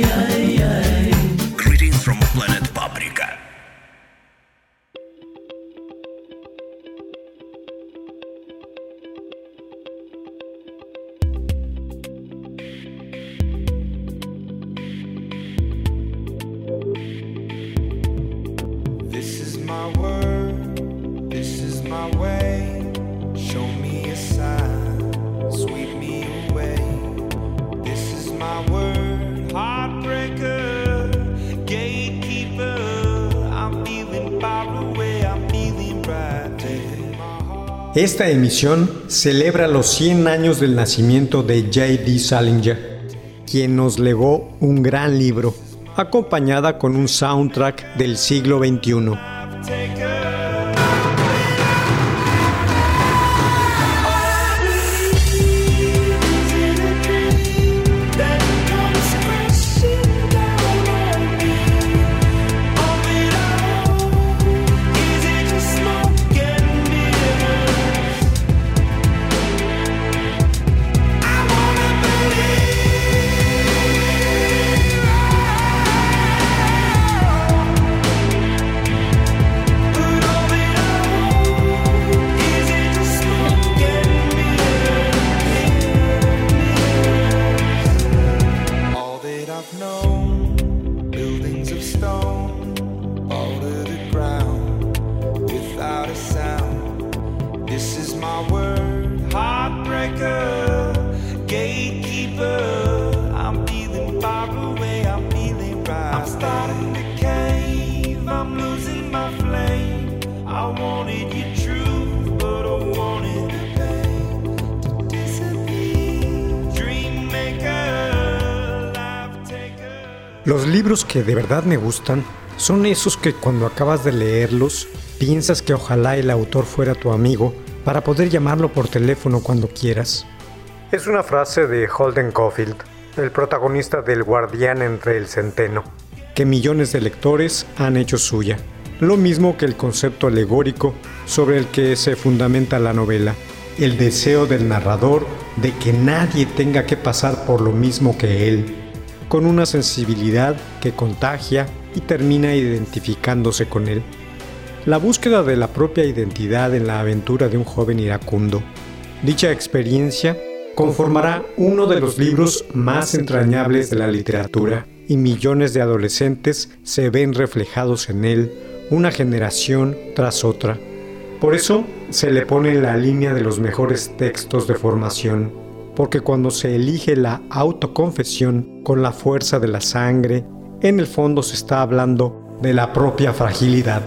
Ay. Esta emisión celebra los 100 años del nacimiento de J.D. Salinger, quien nos legó un gran libro, acompañada con un soundtrack del siglo XXI. I wanted but I wanted the. Los libros que de verdad me gustan son esos que cuando acabas de leerlos piensas que ojalá el autor fuera tu amigo para poder llamarlo por teléfono cuando quieras. Es una frase de Holden Caulfield, el protagonista del Guardián entre el Centeno, que millones de lectores han hecho suya. Lo mismo que el concepto alegórico sobre el que se fundamenta la novela, el deseo del narrador de que nadie tenga que pasar por lo mismo que él, con una sensibilidad que contagia y termina identificándose con él. La búsqueda de la propia identidad en la aventura de un joven iracundo. Dicha experiencia conformará uno de los libros más entrañables de la literatura y millones de adolescentes se ven reflejados en él una generación tras otra. Por eso se le pone en la línea de los mejores textos de formación, porque cuando se elige la autoconfesión con la fuerza de la sangre, en el fondo se está hablando de la propia fragilidad.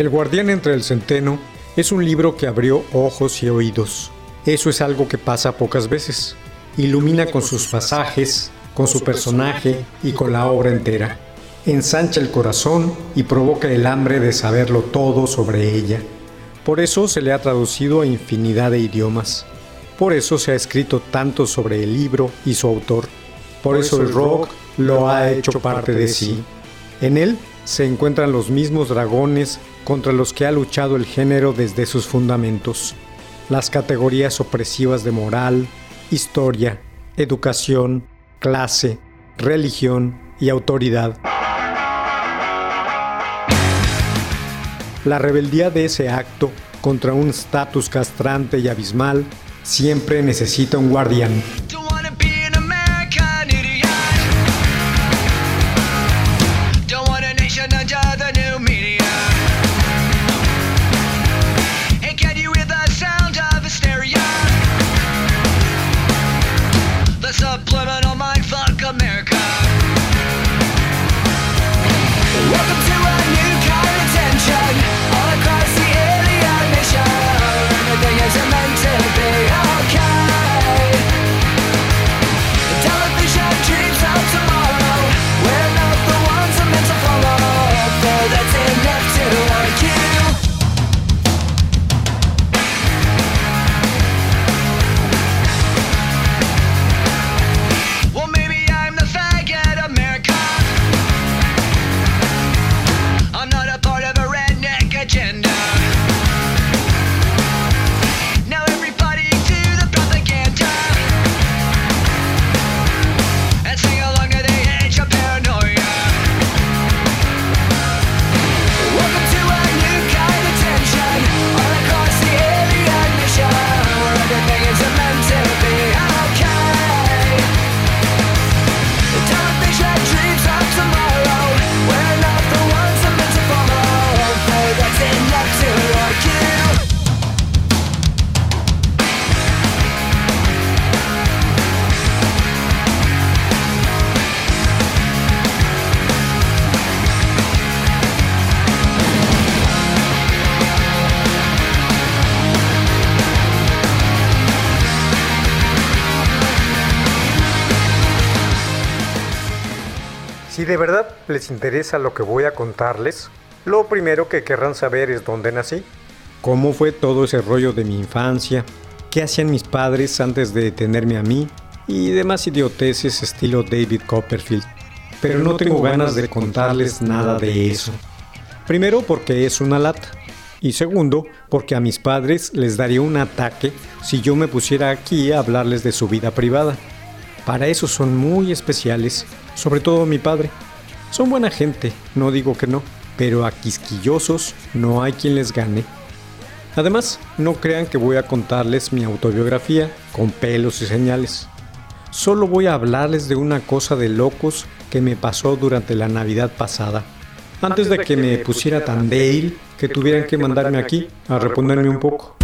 El guardián entre el centeno es un libro que abrió ojos y oídos. Eso es algo que pasa pocas veces. Ilumina con sus pasajes con su personaje y con la obra entera. Ensancha el corazón y provoca el hambre de saberlo todo sobre ella. Por eso se le ha traducido a infinidad de idiomas. Por eso se ha escrito tanto sobre el libro y su autor. Por, eso el rock lo ha hecho parte de sí. En él se encuentran los mismos dragones contra los que ha luchado el género desde sus fundamentos. Las categorías opresivas de moral, historia, educación, clase, religión y autoridad. La rebeldía de ese acto contra un estatus castrante y abismal siempre necesita un guardián. De verdad les interesa lo que voy a contarles, lo primero que querrán saber es dónde nací, cómo fue todo ese rollo de mi infancia, qué hacían mis padres antes de tenerme a mí y demás idioteces estilo David Copperfield. Pero no tengo ganas de contarles nada de eso. Primero porque es una lata. Y segundo, porque a mis padres les daría un ataque si yo me pusiera aquí a hablarles de su vida privada. Para eso son muy especiales sobre todo mi padre. Son buena gente, no digo que no, pero a quisquillosos no hay quien les gane. Además, no crean que voy a contarles mi autobiografía con pelos y señales. Solo voy a hablarles de una cosa de locos que me pasó durante la Navidad pasada, antes de que me pusiera tan débil que tuvieran que mandarme aquí a reponerme un poco.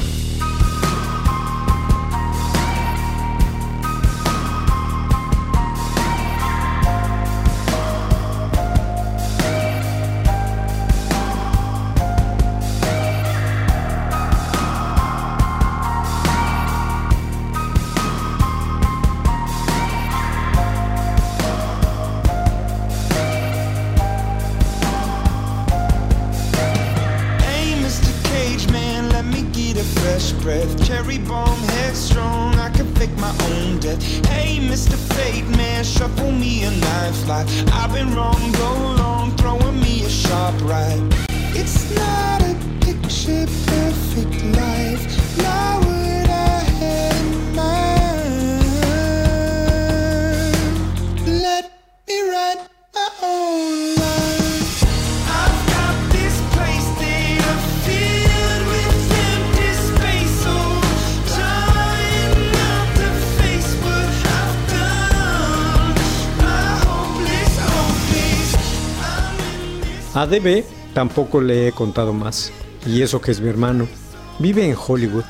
A DB tampoco le he contado más, y eso que es mi hermano. Vive en Hollywood.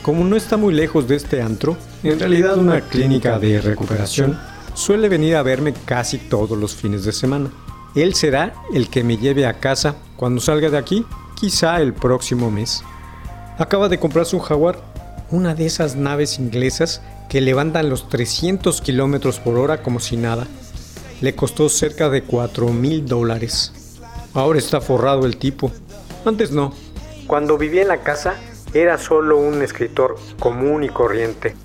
Como no está muy lejos de este antro, en realidad una clínica de recuperación, suele venir a verme casi todos los fines de semana. Él será el que me lleve a casa cuando salga de aquí, quizá el próximo mes. Acaba de comprarse un jaguar, una de esas naves inglesas que levantan los 300 kilómetros por hora como si nada. Le costó cerca de 4 mil dólares. Ahora está forrado el tipo. Antes no. Cuando vivía en la casa era solo un escritor común y corriente.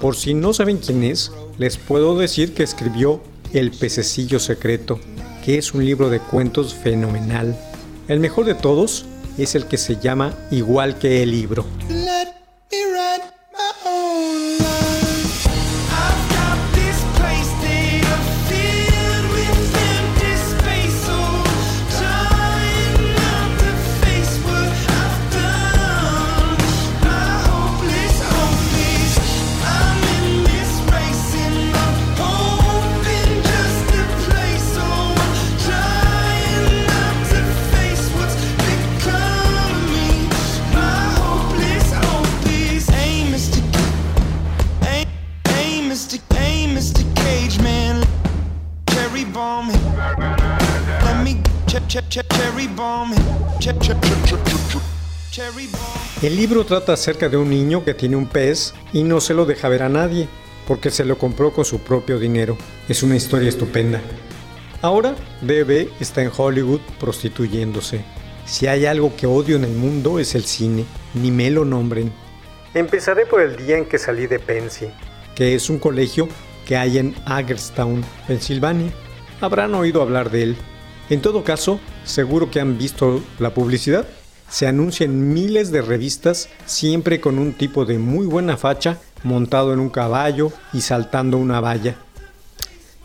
Por si no saben quién es, les puedo decir que escribió El pececillo secreto, que es un libro de cuentos fenomenal. El mejor de todos es el que se llama Igual que el libro. El libro trata acerca de un niño que tiene un pez y no se lo deja ver a nadie, porque se lo compró con su propio dinero. Es una historia estupenda. Ahora, Bebe está en Hollywood prostituyéndose. Si hay algo que odio en el mundo es el cine, ni me lo nombren. Empezaré por el día en que salí de Pensy, que es un colegio que hay en Hagerstown, Pensilvania. Habrán oído hablar de él. En todo caso, seguro que han visto la publicidad. Se anuncia en miles de revistas, siempre con un tipo de muy buena facha, montado en un caballo y saltando una valla.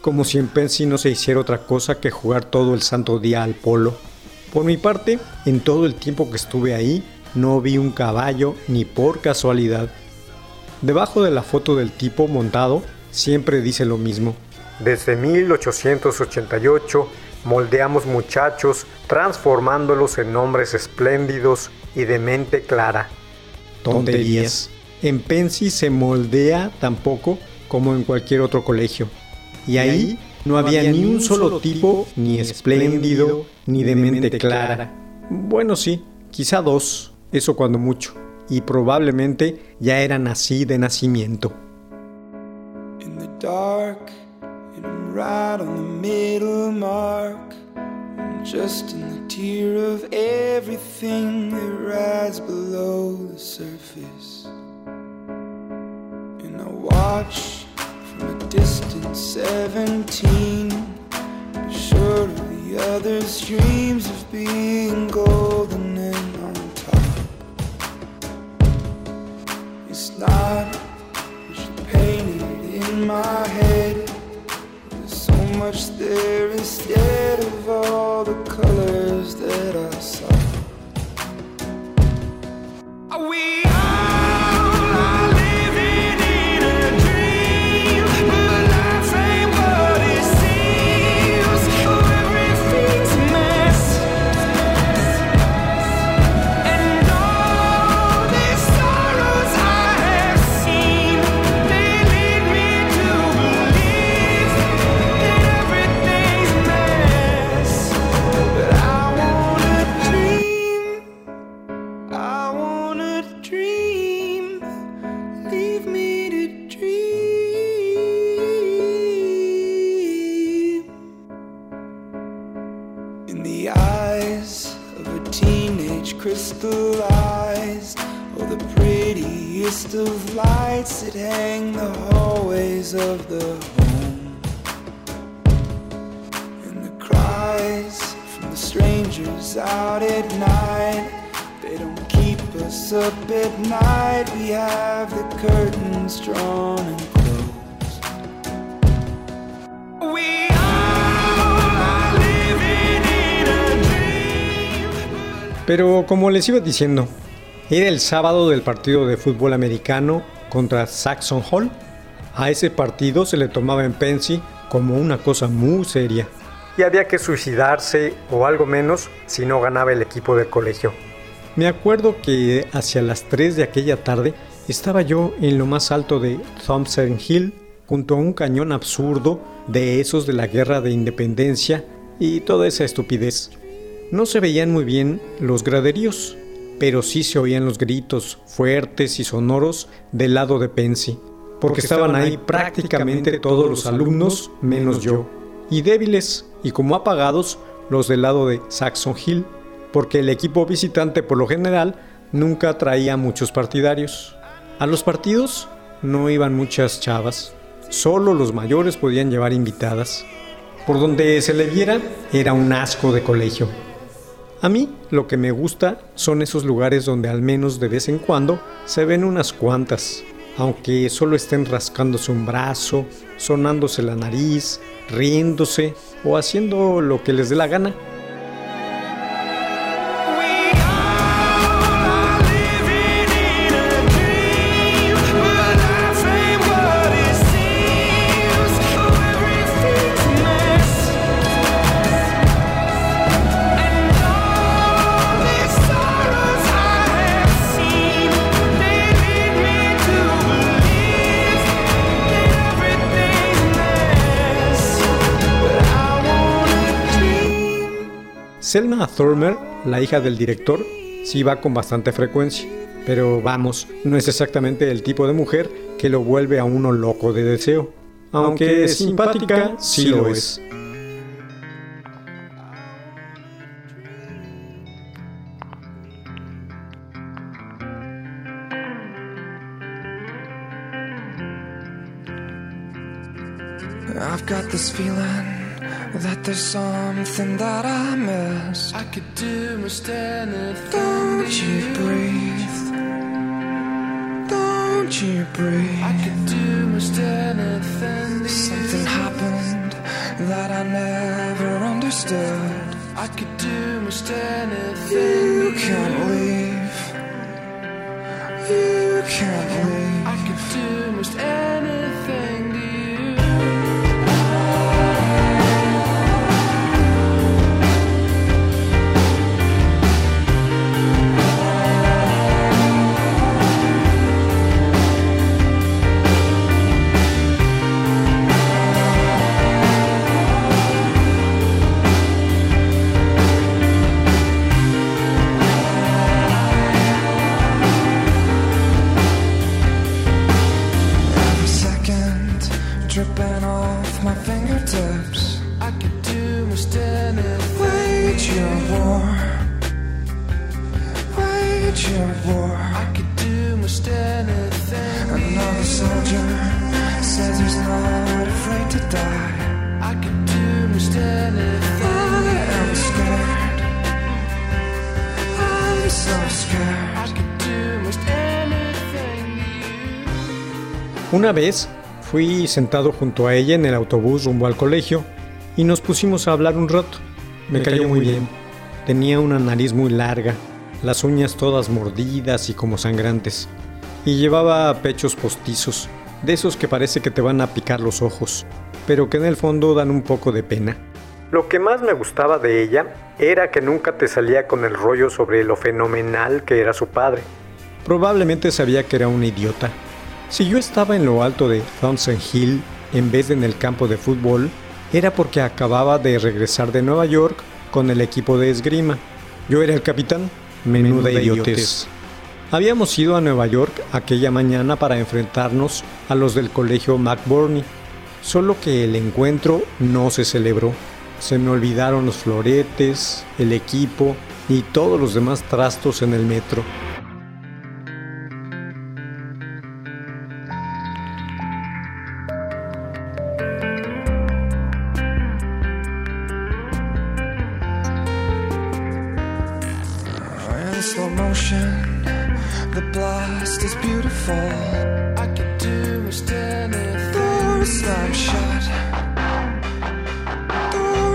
Como si en Pensy no se hiciera otra cosa que jugar todo el santo día al polo. Por mi parte, en todo el tiempo que estuve ahí, no vi un caballo ni por casualidad. Debajo de la foto del tipo montado, siempre dice lo mismo. Desde 1888 moldeamos muchachos transformándolos en hombres espléndidos y de mente clara. Tonterías. En Pensi se moldea tampoco como en cualquier otro colegio. Y ahí no había ni un solo tipo ni espléndido ni de mente clara. Bueno, sí, quizá dos, eso cuando mucho. Y probablemente ya eran así de nacimiento. Right on the middle mark. I'm just in the tier of everything that rides below the surface. And I watch from a distant 17, short of the others' dreams of being golden and on top. It's not what you painted in my much there instead of all the colors Pero como les iba diciendo, era el sábado del partido de fútbol americano contra Saxon Hall. A ese partido se le tomaba en Pensy como una cosa muy seria. Y había que suicidarse o algo menos si no ganaba el equipo del colegio. Me acuerdo que hacia las 3 de aquella tarde estaba yo en lo más alto de Thompson Hill junto a un cañón absurdo de esos de la guerra de independencia y toda esa estupidez. No se veían muy bien los graderíos, pero sí se oían los gritos fuertes y sonoros del lado de Pensy, porque estaban ahí prácticamente todos los alumnos menos yo, y débiles y como apagados los del lado de Saxon Hill, porque el equipo visitante por lo general nunca traía muchos partidarios. A los partidos no iban muchas chavas, solo los mayores podían llevar invitadas. Por donde se le viera era un asco de colegio. A mí lo que me gusta son esos lugares donde al menos de vez en cuando se ven unas cuantas, aunque solo estén rascándose un brazo, sonándose la nariz, riéndose o haciendo lo que les dé la gana. Selma Thurmer, la hija del director, sí va con bastante frecuencia, pero vamos, no es exactamente el tipo de mujer que lo vuelve a uno loco de deseo. Aunque es simpática, sí lo es. I've got this feeling that there's something that I miss. I could do most anything. Don't you breathe? Don't you breathe? I could do most anything. Something happened that I never understood. I could do most anything. You can't leave. You can't leave. I could do most anything Una vez fui sentado junto a ella en el autobús rumbo al colegio y nos pusimos a hablar un rato. Me cayó muy bien. Tenía una nariz muy larga, las uñas todas mordidas y como sangrantes. Y llevaba pechos postizos, de esos que parece que te van a picar los ojos, pero que en el fondo dan un poco de pena. Lo que más me gustaba de ella era que nunca te salía con el rollo sobre lo fenomenal que era su padre. Probablemente sabía que era un idiota. Si yo estaba en lo alto de Thompson Hill en vez de en el campo de fútbol, era porque acababa de regresar de Nueva York con el equipo de esgrima. Yo era el capitán. Menuda idiotez. Habíamos ido a Nueva York aquella mañana para enfrentarnos a los del colegio McBurney. Solo que el encuentro no se celebró. Se me olvidaron los floretes, el equipo y todos los demás trastos en el metro.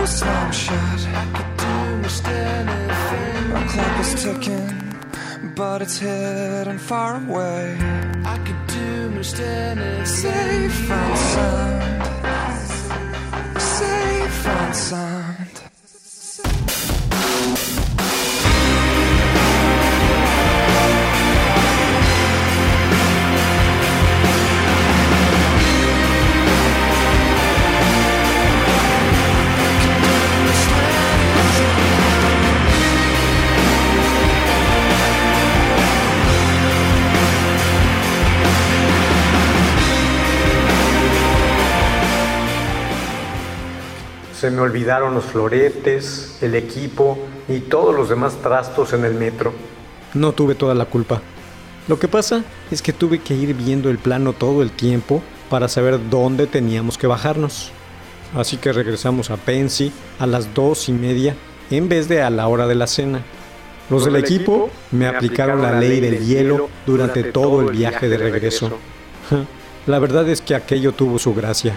Slam shut. I could do most anything. Our clock is ticking, but it's hidden far away. I could do most anything. Safe and sound. Safe and sound. Se me olvidaron los floretes, el equipo y todos los demás trastos en el metro. No tuve toda la culpa. Lo que pasa es que tuve que ir viendo el plano todo el tiempo para saber dónde teníamos que bajarnos. Así que regresamos a Pensi a las dos y media en vez de a la hora de la cena. Los del equipo me aplicaron la ley del hielo durante todo el viaje de regreso. La verdad es que aquello tuvo su gracia.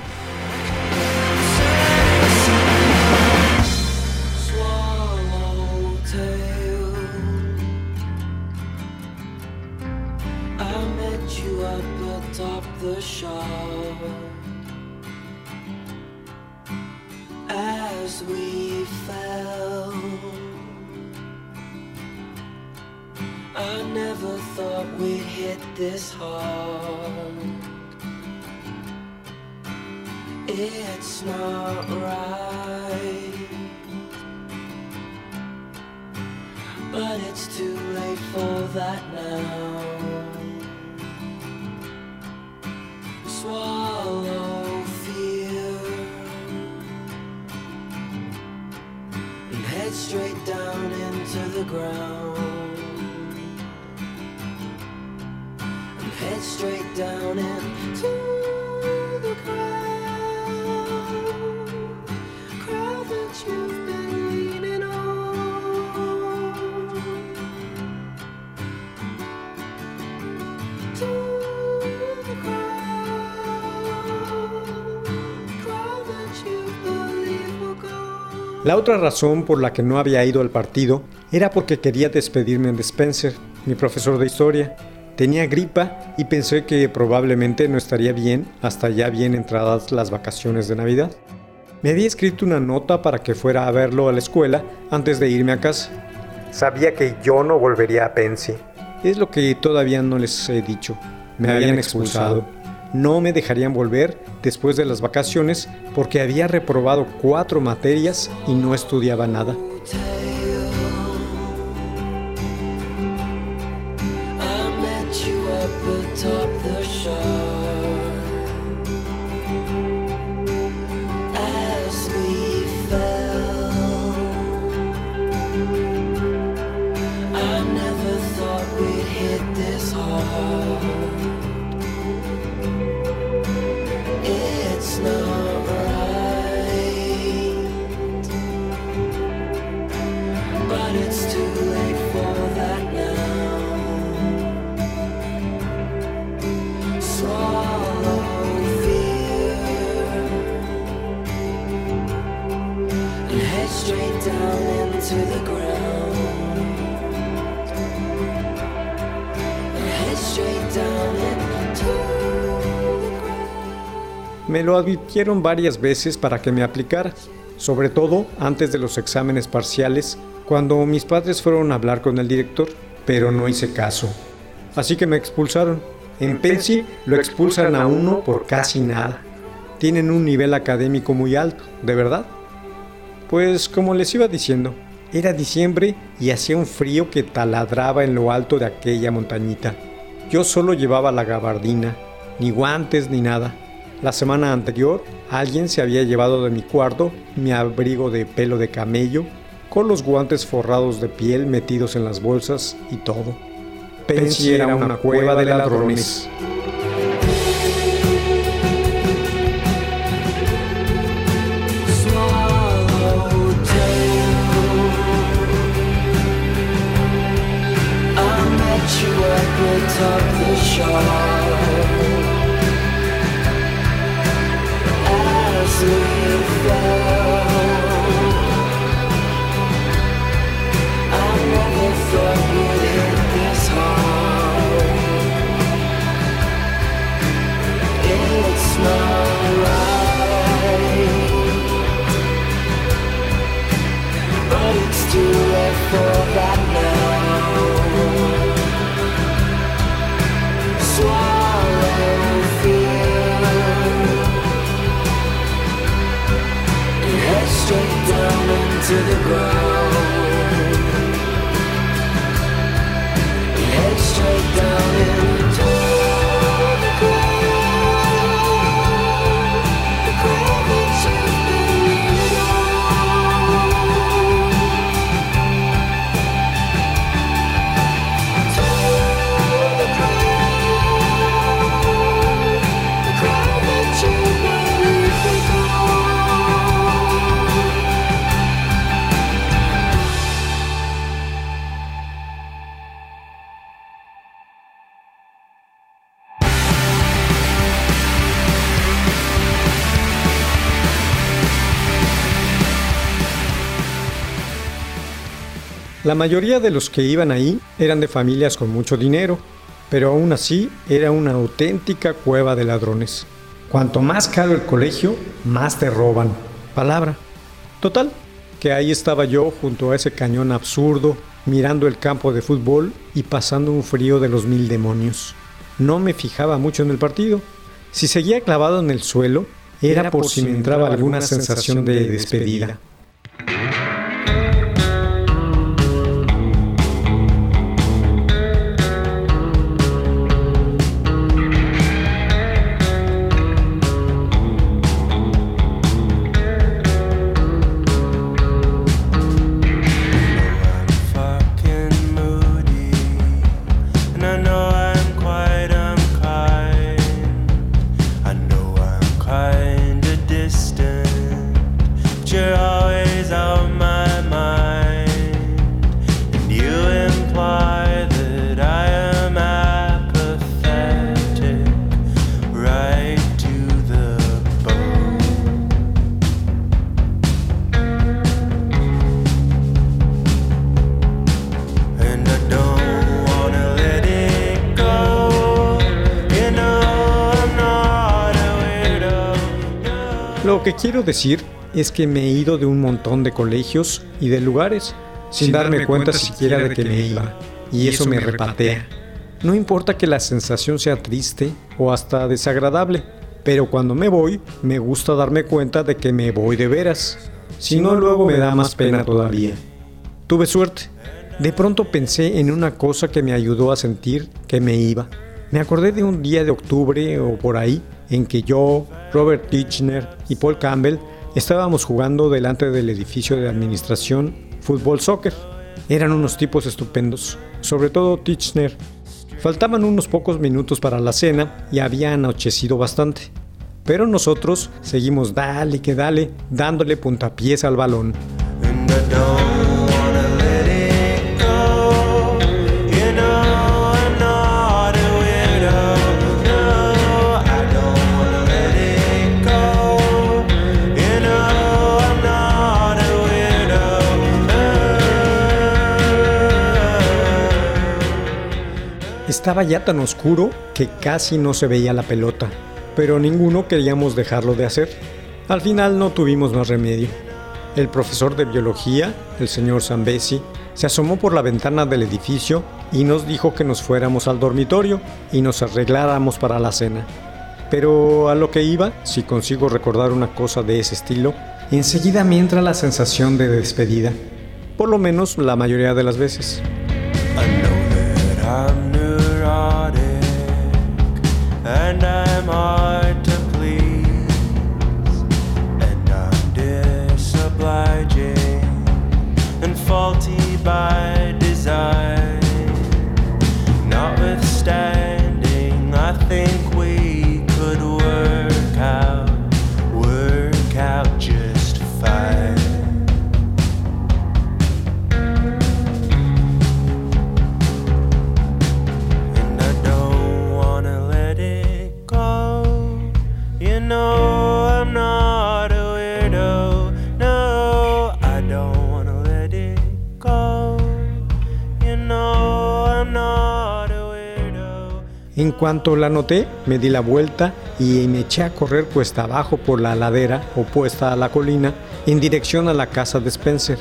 The ground. And head straight down into La otra razón por la que no había ido al partido era porque quería despedirme de Spencer, mi profesor de historia. Tenía gripa y pensé que probablemente no estaría bien hasta ya bien entradas las vacaciones de Navidad. Me había escrito una nota para que fuera a verlo a la escuela antes de irme a casa. Sabía que yo no volvería a Pensi. Es lo que todavía no les he dicho. Me habían expulsado. No me dejarían volver después de las vacaciones porque había reprobado cuatro materias y no estudiaba nada. Me lo advirtieron varias veces para que me aplicara, sobre todo antes de los exámenes parciales, cuando mis padres fueron a hablar con el director, pero no hice caso. Así que me expulsaron. En Pensi lo expulsan a uno por casi nada. Tienen un nivel académico muy alto, ¿de verdad? Pues como les iba diciendo, era diciembre y hacía un frío que taladraba en lo alto de aquella montañita. Yo solo llevaba la gabardina, ni guantes ni nada. La semana anterior alguien se había llevado de mi cuarto mi abrigo de pelo de camello, con los guantes forrados de piel metidos en las bolsas y todo. Pensé era una cueva de ladrones. The shore as we to the ground. Head straight down La mayoría de los que iban ahí eran de familias con mucho dinero, pero aún así era una auténtica cueva de ladrones. Cuanto más caro el colegio, más te roban. Palabra. Total, que ahí estaba yo junto a ese cañón absurdo, mirando el campo de fútbol y pasando un frío de los mil demonios. No me fijaba mucho en el partido. Si seguía clavado en el suelo, era por si me entraba alguna sensación de despedida. Quiero decir es que me he ido de un montón de colegios y de lugares sin, darme cuenta, siquiera de que me iba. Y eso me repatea. No importa que la sensación sea triste o hasta desagradable, pero cuando me voy, me gusta darme cuenta de que me voy de veras. Si no, luego me da más pena todavía. Tuve suerte. De pronto pensé en una cosa que me ayudó a sentir que me iba. Me acordé de un día de octubre o por ahí en que yo, Robert Tichner y Paul Campbell estábamos jugando delante del edificio de administración fútbol soccer. Eran unos tipos estupendos, sobre todo Tichner. Faltaban unos pocos minutos para la cena y había anochecido bastante. Pero nosotros seguimos dale que dale, dándole puntapiés al balón. Estaba ya tan oscuro que casi no se veía la pelota, pero ninguno queríamos dejarlo de hacer. Al final no tuvimos más remedio. El profesor de biología, el señor Zambesi, se asomó por la ventana del edificio y nos dijo que nos fuéramos al dormitorio y nos arregláramos para la cena. Pero a lo que iba, si consigo recordar una cosa de ese estilo, enseguida me entra la sensación de despedida. Por lo menos la mayoría de las veces. And I'm hard to please, and I'm disobliging and faulty by cuanto la noté, me di la vuelta y me eché a correr cuesta abajo por la ladera opuesta a la colina en dirección a la casa de Spencer.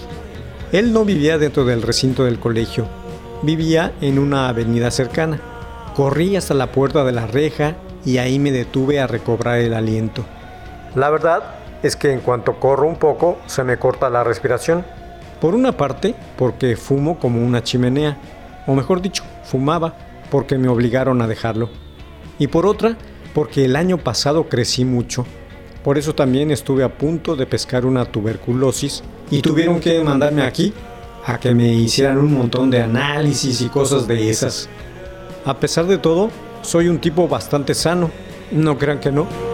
Él no vivía dentro del recinto del colegio, vivía en una avenida cercana. Corrí hasta la puerta de la reja y ahí me detuve a recobrar el aliento. La verdad es que en cuanto corro un poco se me corta la respiración. Por una parte, porque fumo como una chimenea, o mejor dicho, fumaba porque me obligaron a dejarlo. Y por otra, porque el año pasado crecí mucho. Por eso también estuve a punto de pescar una tuberculosis y tuvieron que mandarme aquí a que me hicieran un montón de análisis y cosas de esas. A pesar de todo, soy un tipo bastante sano. No crean que no.